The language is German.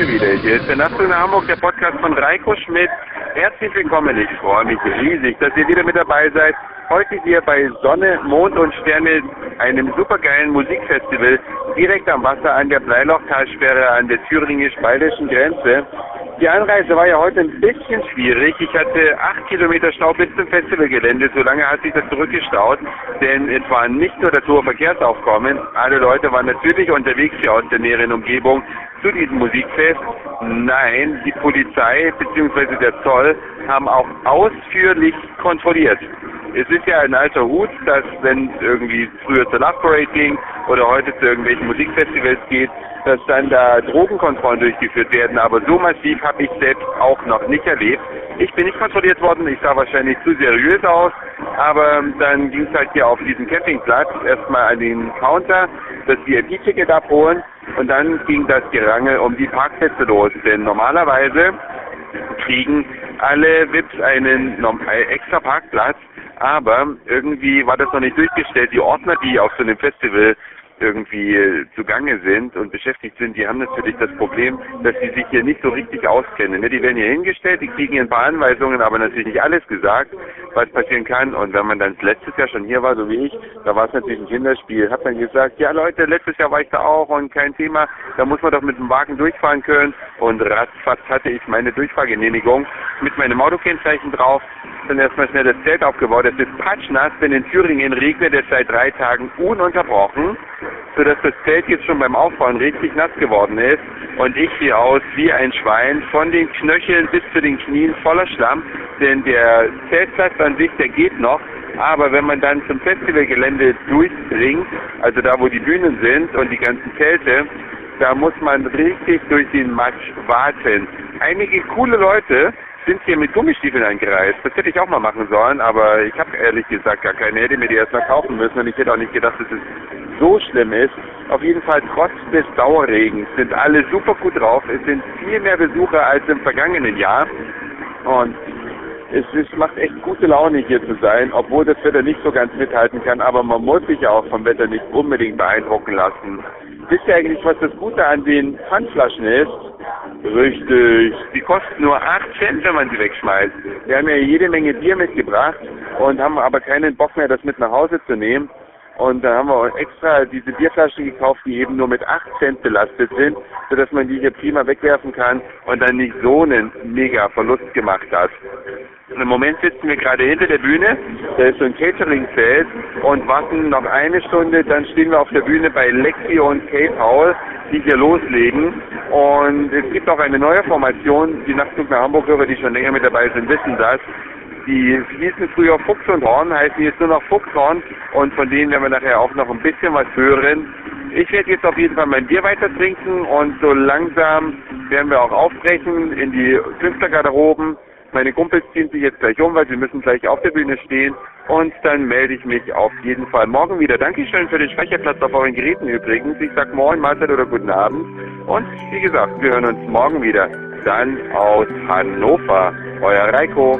Hier ist der Nachtzug nach Hamburg, der Podcast von Reiko Schmidt. Herzlich willkommen. Ich freue mich riesig, dass ihr wieder mit dabei seid. Heute hier bei Sonne, Mond und Sterne, einem supergeilen Musikfestival direkt am Wasser an der Bleilochtalsperre an der thüringisch-bayerischen Grenze. Die Anreise war ja heute ein bisschen schwierig. Ich hatte acht Kilometer Stau bis zum Festivalgelände. So lange hat sich das zurückgestaut, denn es war nicht nur das hohe Verkehrsaufkommen. Alle Leute waren natürlich unterwegs hier aus der näheren Umgebung zu diesem Musikfest. Nein, die Polizei bzw. der Zoll haben auch ausführlich kontrolliert. Es ist ja ein alter Hut, dass wenn es irgendwie früher zur Love Parade ging oder heute zu irgendwelchen Musikfestivals geht, dass dann da Drogenkontrollen durchgeführt werden. Aber so massiv habe ich selbst auch noch nicht erlebt. Ich bin nicht kontrolliert worden, ich sah wahrscheinlich zu seriös aus, aber dann ging es halt hier auf diesem Campingplatz erstmal an den Counter, das VIP-Ticket abholen und dann ging das Gerangel um die Parkplätze los. Denn normalerweise kriegen alle VIPs einen extra Parkplatz, aber irgendwie war das noch nicht durchgestellt. Die Ordner, die auf so einem Festival irgendwie äh, zugange sind und beschäftigt sind, die haben natürlich das Problem, dass sie sich hier nicht so richtig auskennen. Ne? Die werden hier hingestellt, die kriegen hier ein paar Anweisungen, aber natürlich nicht alles gesagt, was passieren kann. Und wenn man dann letztes Jahr schon hier war, so wie ich, da war es natürlich ein Kinderspiel. Hat man gesagt, ja Leute, letztes Jahr war ich da auch und kein Thema, da muss man doch mit dem Wagen durchfahren können. Und ratzfatz hatte ich meine Durchfahrgenehmigung mit meinem Autokennzeichen drauf dann erstmal schnell das Zelt aufgebaut. Es ist patschnass, denn in Thüringen regnet es seit drei Tagen ununterbrochen, sodass das Zelt jetzt schon beim Aufbauen richtig nass geworden ist und ich sehe aus wie ein Schwein, von den Knöcheln bis zu den Knien voller Schlamm, denn der Zeltplatz an sich, der geht noch, aber wenn man dann zum Festivalgelände durchdringt, also da wo die Bühnen sind und die ganzen Zelte, da muss man richtig durch den Matsch warten. Einige coole Leute sind hier mit Gummistiefeln eingereist. Das hätte ich auch mal machen sollen, aber ich habe ehrlich gesagt gar keine. Hätte mir die erst mal kaufen müssen und ich hätte auch nicht gedacht, dass es so schlimm ist. Auf jeden Fall trotz des Dauerregens sind alle super gut drauf. Es sind viel mehr Besucher als im vergangenen Jahr und es ist, macht echt gute Laune hier zu sein, obwohl das Wetter nicht so ganz mithalten kann, aber man muss sich auch vom Wetter nicht unbedingt beeindrucken lassen. Wisst ihr eigentlich, was das Gute an den Pfandflaschen ist? Richtig. Die kosten nur 8 Cent, wenn man sie wegschmeißt. Wir haben ja jede Menge Bier mitgebracht und haben aber keinen Bock mehr, das mit nach Hause zu nehmen. Und da haben wir extra diese Bierflaschen gekauft, die eben nur mit 8 Cent belastet sind, sodass man die hier prima wegwerfen kann und dann nicht so einen mega Verlust gemacht hat. Im Moment sitzen wir gerade hinter der Bühne, da ist so ein Catering-Feld und warten noch eine Stunde, dann stehen wir auf der Bühne bei Lexi und Kate Paul, die hier loslegen. Und es gibt auch eine neue Formation, die Nachtzug nach Hamburg-Hörer, die schon länger mit dabei sind, wissen das. Die hießen früher Fuchs und Horn, heißen jetzt nur noch Fuchshorn und von denen werden wir nachher auch noch ein bisschen was hören. Ich werde jetzt auf jeden Fall mein Bier weiter trinken und so langsam werden wir auch aufbrechen in die Künstlergarderoben. Meine Kumpels ziehen sich jetzt gleich um, weil sie müssen gleich auf der Bühne stehen und dann melde ich mich auf jeden Fall morgen wieder. Dankeschön für den Speicherplatz auf euren Geräten übrigens. Ich sag Moin, Mahlzeit oder guten Abend und wie gesagt, wir hören uns morgen wieder. Dann aus Hannover. Euer Reiko.